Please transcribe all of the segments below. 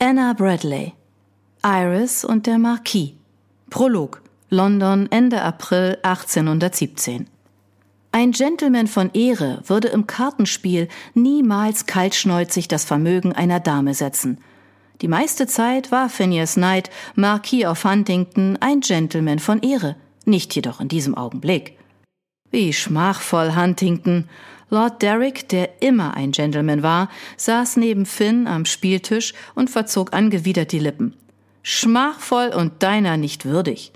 Anna Bradley Iris und der Marquis Prolog London Ende April 1817 Ein Gentleman von Ehre würde im Kartenspiel niemals kaltschneuzig das Vermögen einer Dame setzen. Die meiste Zeit war Phineas Knight, Marquis of Huntington, ein Gentleman von Ehre, nicht jedoch in diesem Augenblick. Wie schmachvoll Huntington, Lord Derrick, der immer ein Gentleman war, saß neben Finn am Spieltisch und verzog angewidert die Lippen. Schmachvoll und deiner nicht würdig.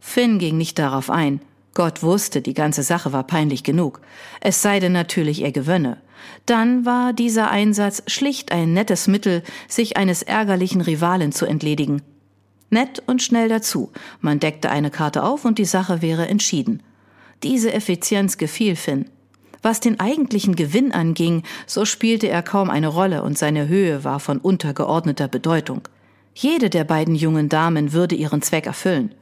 Finn ging nicht darauf ein. Gott wusste, die ganze Sache war peinlich genug. Es sei denn natürlich, er gewönne. Dann war dieser Einsatz schlicht ein nettes Mittel, sich eines ärgerlichen Rivalen zu entledigen. Nett und schnell dazu. Man deckte eine Karte auf und die Sache wäre entschieden. Diese Effizienz gefiel Finn. Was den eigentlichen Gewinn anging, so spielte er kaum eine Rolle und seine Höhe war von untergeordneter Bedeutung. Jede der beiden jungen Damen würde ihren Zweck erfüllen.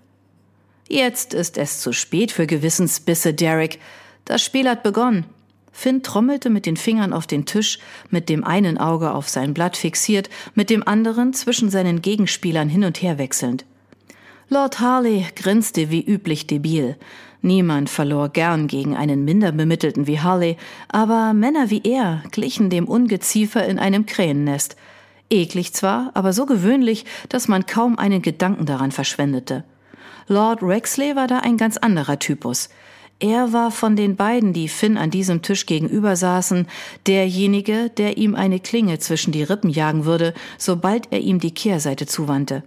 Jetzt ist es zu spät für Gewissensbisse, Derek. Das Spiel hat begonnen. Finn trommelte mit den Fingern auf den Tisch, mit dem einen Auge auf sein Blatt fixiert, mit dem anderen zwischen seinen Gegenspielern hin und her wechselnd. Lord Harley grinste wie üblich debil. Niemand verlor gern gegen einen minder bemittelten wie Harley, aber Männer wie er glichen dem Ungeziefer in einem Krähennest. Eklig zwar, aber so gewöhnlich, dass man kaum einen Gedanken daran verschwendete. Lord Rexley war da ein ganz anderer Typus. Er war von den beiden, die Finn an diesem Tisch gegenüber saßen, derjenige, der ihm eine Klinge zwischen die Rippen jagen würde, sobald er ihm die Kehrseite zuwandte.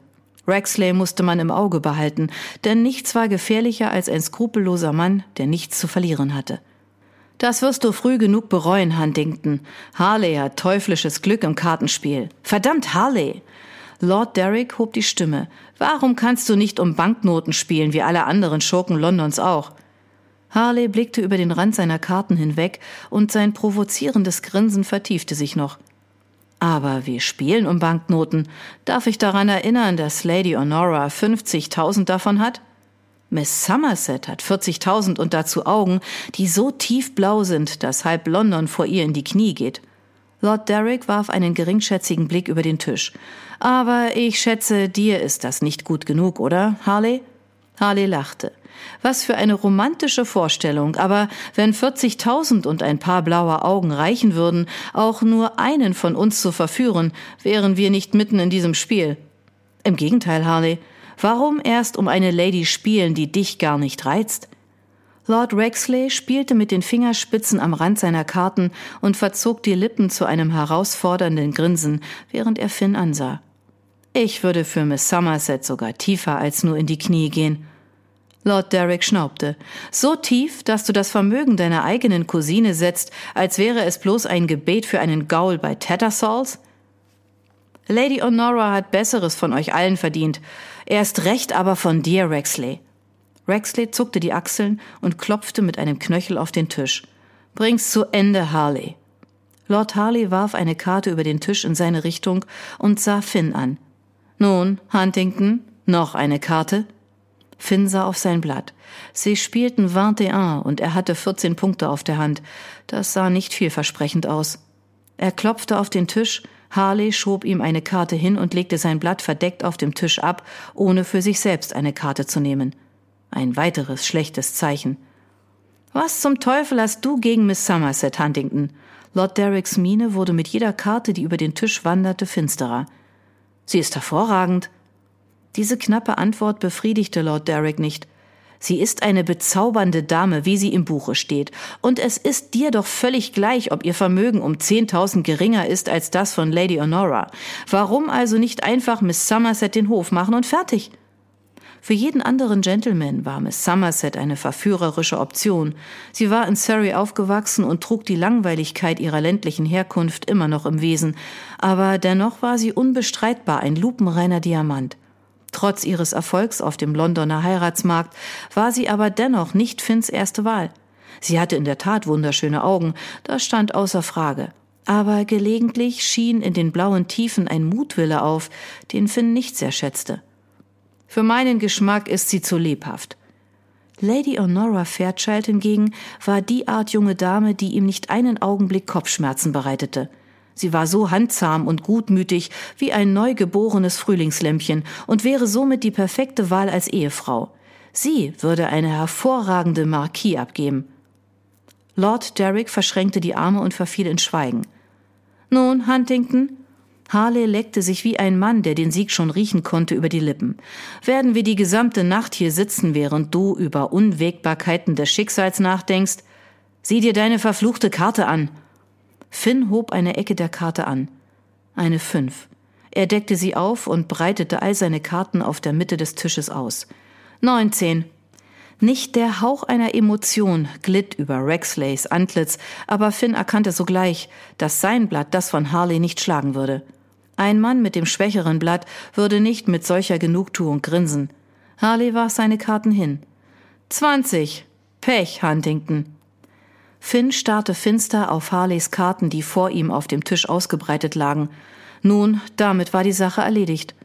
Rexley musste man im Auge behalten, denn nichts war gefährlicher als ein skrupelloser Mann, der nichts zu verlieren hatte. Das wirst du früh genug bereuen, Huntington. Harley hat teuflisches Glück im Kartenspiel. Verdammt, Harley! Lord Derrick hob die Stimme. Warum kannst du nicht um Banknoten spielen, wie alle anderen Schurken Londons auch? Harley blickte über den Rand seiner Karten hinweg, und sein provozierendes Grinsen vertiefte sich noch. Aber wir spielen um Banknoten. Darf ich daran erinnern, dass Lady Honora 50.000 davon hat? Miss Somerset hat 40.000 und dazu Augen, die so tiefblau sind, dass halb London vor ihr in die Knie geht. Lord Derrick warf einen geringschätzigen Blick über den Tisch. Aber ich schätze, dir ist das nicht gut genug, oder, Harley? Harley lachte. Was für eine romantische Vorstellung, aber wenn 40.000 und ein paar blaue Augen reichen würden, auch nur einen von uns zu verführen, wären wir nicht mitten in diesem Spiel. Im Gegenteil, Harley. Warum erst um eine Lady spielen, die dich gar nicht reizt? Lord Rexley spielte mit den Fingerspitzen am Rand seiner Karten und verzog die Lippen zu einem herausfordernden Grinsen, während er Finn ansah. Ich würde für Miss Somerset sogar tiefer als nur in die Knie gehen. Lord Derrick schnaubte. So tief, dass du das Vermögen deiner eigenen Cousine setzt, als wäre es bloß ein Gebet für einen Gaul bei Tattersalls? Lady Honora hat Besseres von euch allen verdient. Erst recht aber von dir, Rexley. Rexley zuckte die Achseln und klopfte mit einem Knöchel auf den Tisch. Bring's zu Ende, Harley. Lord Harley warf eine Karte über den Tisch in seine Richtung und sah Finn an. Nun, Huntington, noch eine Karte? Finn sah auf sein Blatt. Sie spielten 21 und er hatte 14 Punkte auf der Hand. Das sah nicht vielversprechend aus. Er klopfte auf den Tisch, Harley schob ihm eine Karte hin und legte sein Blatt verdeckt auf dem Tisch ab, ohne für sich selbst eine Karte zu nehmen. Ein weiteres schlechtes Zeichen. Was zum Teufel hast du gegen Miss Somerset, Huntington? Lord Derricks Miene wurde mit jeder Karte, die über den Tisch wanderte, finsterer. Sie ist hervorragend. Diese knappe Antwort befriedigte Lord Derrick nicht. Sie ist eine bezaubernde Dame, wie sie im Buche steht, und es ist dir doch völlig gleich, ob ihr Vermögen um zehntausend geringer ist als das von Lady Honora. Warum also nicht einfach Miss Somerset den Hof machen und fertig? Für jeden anderen Gentleman war Miss Somerset eine verführerische Option. Sie war in Surrey aufgewachsen und trug die Langweiligkeit ihrer ländlichen Herkunft immer noch im Wesen, aber dennoch war sie unbestreitbar ein lupenreiner Diamant. Trotz ihres Erfolgs auf dem Londoner Heiratsmarkt war sie aber dennoch nicht Finns erste Wahl. Sie hatte in der Tat wunderschöne Augen, das stand außer Frage. Aber gelegentlich schien in den blauen Tiefen ein Mutwille auf, den Finn nicht sehr schätzte. Für meinen Geschmack ist sie zu lebhaft. Lady Honora Fairchild hingegen war die Art junge Dame, die ihm nicht einen Augenblick Kopfschmerzen bereitete. Sie war so handzahm und gutmütig wie ein neugeborenes Frühlingslämpchen und wäre somit die perfekte Wahl als Ehefrau. Sie würde eine hervorragende Marquis abgeben. Lord Derrick verschränkte die Arme und verfiel in Schweigen. Nun, Huntington, Harley leckte sich wie ein Mann, der den Sieg schon riechen konnte, über die Lippen. Werden wir die gesamte Nacht hier sitzen, während du über Unwägbarkeiten des Schicksals nachdenkst? Sieh dir deine verfluchte Karte an. Finn hob eine Ecke der Karte an. Eine Fünf. Er deckte sie auf und breitete all seine Karten auf der Mitte des Tisches aus. Neunzehn. Nicht der Hauch einer Emotion glitt über Rexleys Antlitz, aber Finn erkannte sogleich, dass sein Blatt das von Harley nicht schlagen würde. Ein Mann mit dem schwächeren Blatt würde nicht mit solcher Genugtuung grinsen. Harley warf seine Karten hin. Zwanzig. Pech, Huntington. Finn starrte finster auf Harleys Karten, die vor ihm auf dem Tisch ausgebreitet lagen. Nun, damit war die Sache erledigt.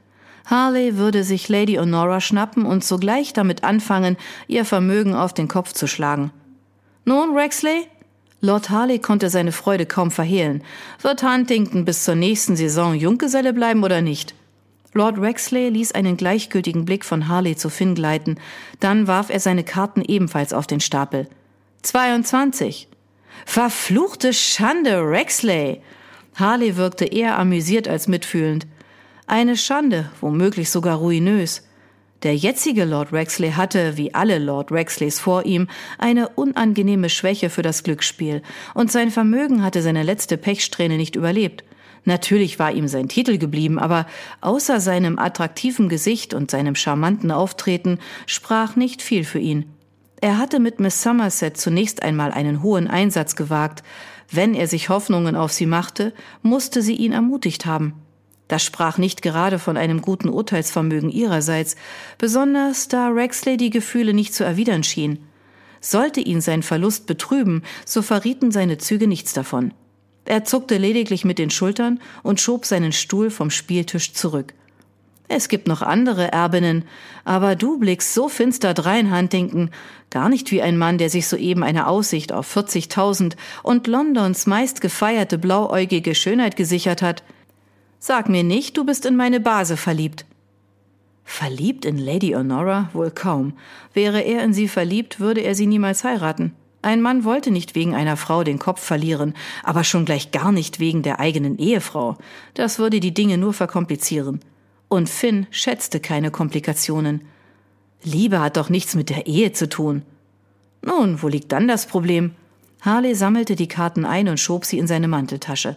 Harley würde sich Lady Honora schnappen und sogleich damit anfangen, ihr Vermögen auf den Kopf zu schlagen. Nun, Rexley? Lord Harley konnte seine Freude kaum verhehlen. Wird Huntington bis zur nächsten Saison Junggeselle bleiben oder nicht? Lord Rexley ließ einen gleichgültigen Blick von Harley zu Finn gleiten, dann warf er seine Karten ebenfalls auf den Stapel. 22. Verfluchte Schande, Rexley! Harley wirkte eher amüsiert als mitfühlend. Eine Schande, womöglich sogar ruinös. Der jetzige Lord Rexley hatte, wie alle Lord Rexleys vor ihm, eine unangenehme Schwäche für das Glücksspiel, und sein Vermögen hatte seine letzte Pechsträhne nicht überlebt. Natürlich war ihm sein Titel geblieben, aber außer seinem attraktiven Gesicht und seinem charmanten Auftreten sprach nicht viel für ihn. Er hatte mit Miss Somerset zunächst einmal einen hohen Einsatz gewagt. Wenn er sich Hoffnungen auf sie machte, musste sie ihn ermutigt haben. Das sprach nicht gerade von einem guten Urteilsvermögen ihrerseits, besonders da Rexley die Gefühle nicht zu erwidern schien. Sollte ihn sein Verlust betrüben, so verrieten seine Züge nichts davon. Er zuckte lediglich mit den Schultern und schob seinen Stuhl vom Spieltisch zurück. Es gibt noch andere Erbinnen, aber du blickst so finster drein, Huntington, gar nicht wie ein Mann, der sich soeben eine Aussicht auf 40.000 und Londons meist gefeierte blauäugige Schönheit gesichert hat. Sag mir nicht, du bist in meine Base verliebt. Verliebt in Lady Honora? Wohl kaum. Wäre er in sie verliebt, würde er sie niemals heiraten. Ein Mann wollte nicht wegen einer Frau den Kopf verlieren, aber schon gleich gar nicht wegen der eigenen Ehefrau. Das würde die Dinge nur verkomplizieren. Und Finn schätzte keine Komplikationen. Liebe hat doch nichts mit der Ehe zu tun. Nun, wo liegt dann das Problem? Harley sammelte die Karten ein und schob sie in seine Manteltasche.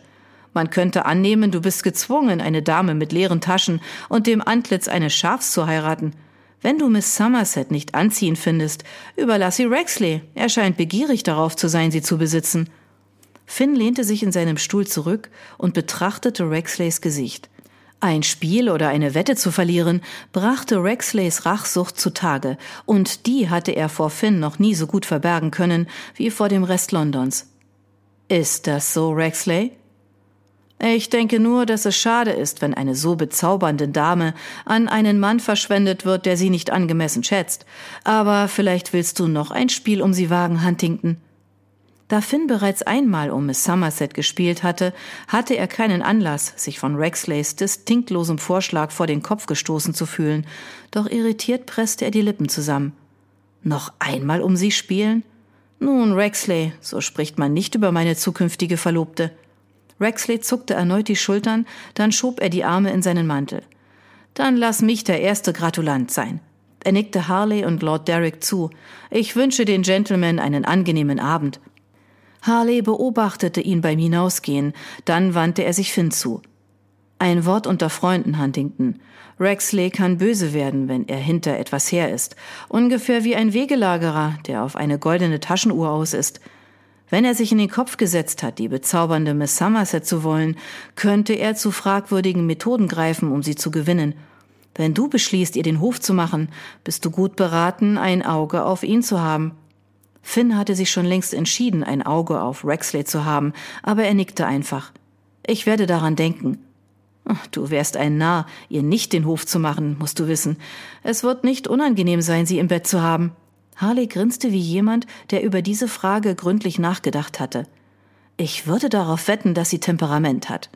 Man könnte annehmen, du bist gezwungen, eine Dame mit leeren Taschen und dem Antlitz eines Schafs zu heiraten. Wenn du Miss Somerset nicht anziehen findest, überlass sie Rexley. Er scheint begierig darauf zu sein, sie zu besitzen. Finn lehnte sich in seinem Stuhl zurück und betrachtete Rexleys Gesicht. Ein Spiel oder eine Wette zu verlieren, brachte Rexleys Rachsucht zutage, und die hatte er vor Finn noch nie so gut verbergen können wie vor dem Rest Londons. Ist das so, Rexley? Ich denke nur, dass es schade ist, wenn eine so bezaubernde Dame an einen Mann verschwendet wird, der sie nicht angemessen schätzt. Aber vielleicht willst du noch ein Spiel um sie wagen, Huntington. Da Finn bereits einmal um Miss Somerset gespielt hatte, hatte er keinen Anlass, sich von Rexleys distinktlosem Vorschlag vor den Kopf gestoßen zu fühlen, doch irritiert presste er die Lippen zusammen. Noch einmal um sie spielen? Nun, Rexley, so spricht man nicht über meine zukünftige Verlobte. Rexley zuckte erneut die Schultern, dann schob er die Arme in seinen Mantel. Dann lass mich der erste Gratulant sein. Er nickte Harley und Lord Derrick zu. Ich wünsche den Gentlemen einen angenehmen Abend. Harley beobachtete ihn beim Hinausgehen, dann wandte er sich Finn zu. Ein Wort unter Freunden, Huntington. Rexley kann böse werden, wenn er hinter etwas her ist. Ungefähr wie ein Wegelagerer, der auf eine goldene Taschenuhr aus ist. Wenn er sich in den Kopf gesetzt hat, die bezaubernde Miss Somerset zu wollen, könnte er zu fragwürdigen Methoden greifen, um sie zu gewinnen. Wenn du beschließt, ihr den Hof zu machen, bist du gut beraten, ein Auge auf ihn zu haben. Finn hatte sich schon längst entschieden, ein Auge auf Rexley zu haben, aber er nickte einfach. Ich werde daran denken. Du wärst ein Narr, ihr nicht den Hof zu machen, musst du wissen. Es wird nicht unangenehm sein, sie im Bett zu haben. Harley grinste wie jemand, der über diese Frage gründlich nachgedacht hatte. Ich würde darauf wetten, dass sie Temperament hat.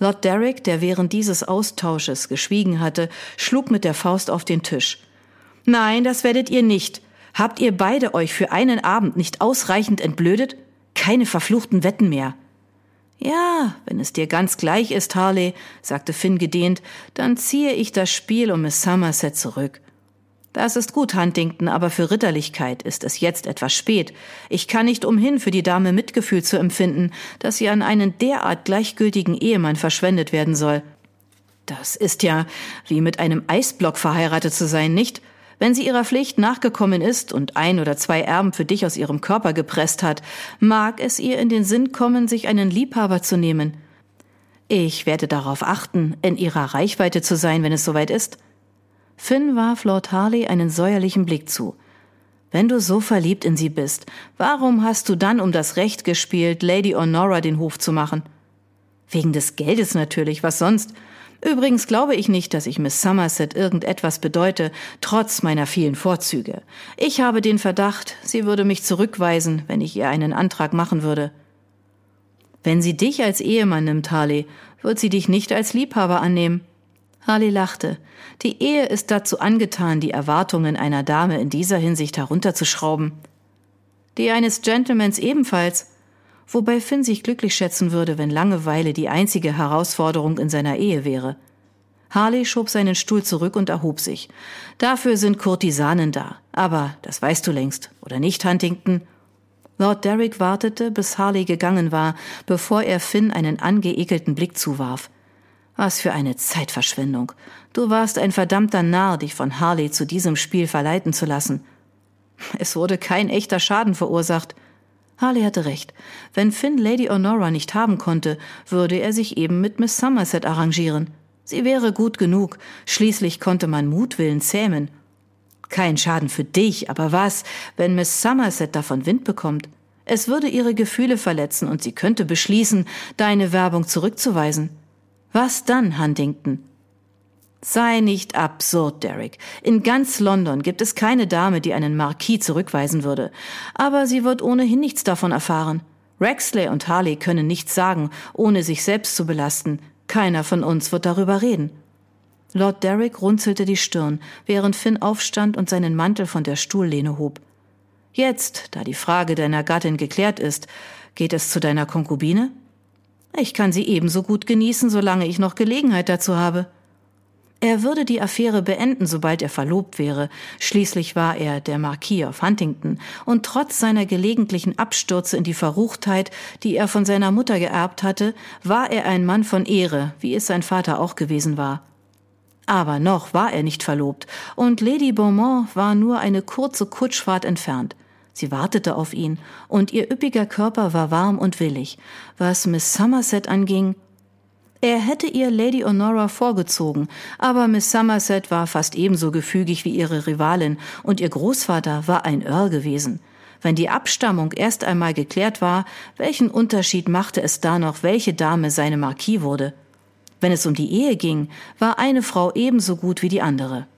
Lord Derrick, der während dieses Austausches geschwiegen hatte, schlug mit der Faust auf den Tisch. Nein, das werdet ihr nicht. Habt ihr beide euch für einen Abend nicht ausreichend entblödet? Keine verfluchten Wetten mehr. Ja, wenn es dir ganz gleich ist, Harley, sagte Finn gedehnt, dann ziehe ich das Spiel um Miss Somerset zurück. Das ist gut, Huntington, aber für Ritterlichkeit ist es jetzt etwas spät. Ich kann nicht umhin, für die Dame Mitgefühl zu empfinden, dass sie an einen derart gleichgültigen Ehemann verschwendet werden soll. Das ist ja wie mit einem Eisblock verheiratet zu sein, nicht? Wenn sie ihrer Pflicht nachgekommen ist und ein oder zwei Erben für dich aus ihrem Körper gepresst hat, mag es ihr in den Sinn kommen, sich einen Liebhaber zu nehmen. Ich werde darauf achten, in ihrer Reichweite zu sein, wenn es soweit ist. Finn warf Lord Harley einen säuerlichen Blick zu. Wenn du so verliebt in sie bist, warum hast du dann um das Recht gespielt, Lady Honora den Hof zu machen? Wegen des Geldes natürlich, was sonst? Übrigens glaube ich nicht, dass ich Miss Somerset irgendetwas bedeute, trotz meiner vielen Vorzüge. Ich habe den Verdacht, sie würde mich zurückweisen, wenn ich ihr einen Antrag machen würde. Wenn sie dich als Ehemann nimmt, Harley, wird sie dich nicht als Liebhaber annehmen. Harley lachte. Die Ehe ist dazu angetan, die Erwartungen einer Dame in dieser Hinsicht herunterzuschrauben. Die eines Gentlemans ebenfalls. Wobei Finn sich glücklich schätzen würde, wenn Langeweile die einzige Herausforderung in seiner Ehe wäre. Harley schob seinen Stuhl zurück und erhob sich. Dafür sind Kurtisanen da. Aber das weißt du längst, oder nicht, Huntington? Lord Derrick wartete, bis Harley gegangen war, bevor er Finn einen angeekelten Blick zuwarf. Was für eine Zeitverschwendung. Du warst ein verdammter Narr, dich von Harley zu diesem Spiel verleiten zu lassen. Es wurde kein echter Schaden verursacht. Harley hatte recht. Wenn Finn Lady Honora nicht haben konnte, würde er sich eben mit Miss Somerset arrangieren. Sie wäre gut genug. Schließlich konnte man Mutwillen zähmen. Kein Schaden für dich, aber was, wenn Miss Somerset davon Wind bekommt? Es würde ihre Gefühle verletzen und sie könnte beschließen, deine Werbung zurückzuweisen. Was dann, Huntington? Sei nicht absurd, Derek. In ganz London gibt es keine Dame, die einen Marquis zurückweisen würde. Aber sie wird ohnehin nichts davon erfahren. Rexley und Harley können nichts sagen, ohne sich selbst zu belasten. Keiner von uns wird darüber reden. Lord Derek runzelte die Stirn, während Finn aufstand und seinen Mantel von der Stuhllehne hob. Jetzt, da die Frage deiner Gattin geklärt ist, geht es zu deiner Konkubine? Ich kann sie ebenso gut genießen, solange ich noch Gelegenheit dazu habe. Er würde die Affäre beenden, sobald er verlobt wäre. Schließlich war er der Marquis of Huntington, und trotz seiner gelegentlichen Abstürze in die Verruchtheit, die er von seiner Mutter geerbt hatte, war er ein Mann von Ehre, wie es sein Vater auch gewesen war. Aber noch war er nicht verlobt, und Lady Beaumont war nur eine kurze Kutschfahrt entfernt. Sie wartete auf ihn, und ihr üppiger Körper war warm und willig. Was Miss Somerset anging, er hätte ihr Lady Honora vorgezogen, aber Miss Somerset war fast ebenso gefügig wie ihre Rivalin, und ihr Großvater war ein Earl gewesen. Wenn die Abstammung erst einmal geklärt war, welchen Unterschied machte es da noch, welche Dame seine Marquis wurde? Wenn es um die Ehe ging, war eine Frau ebenso gut wie die andere.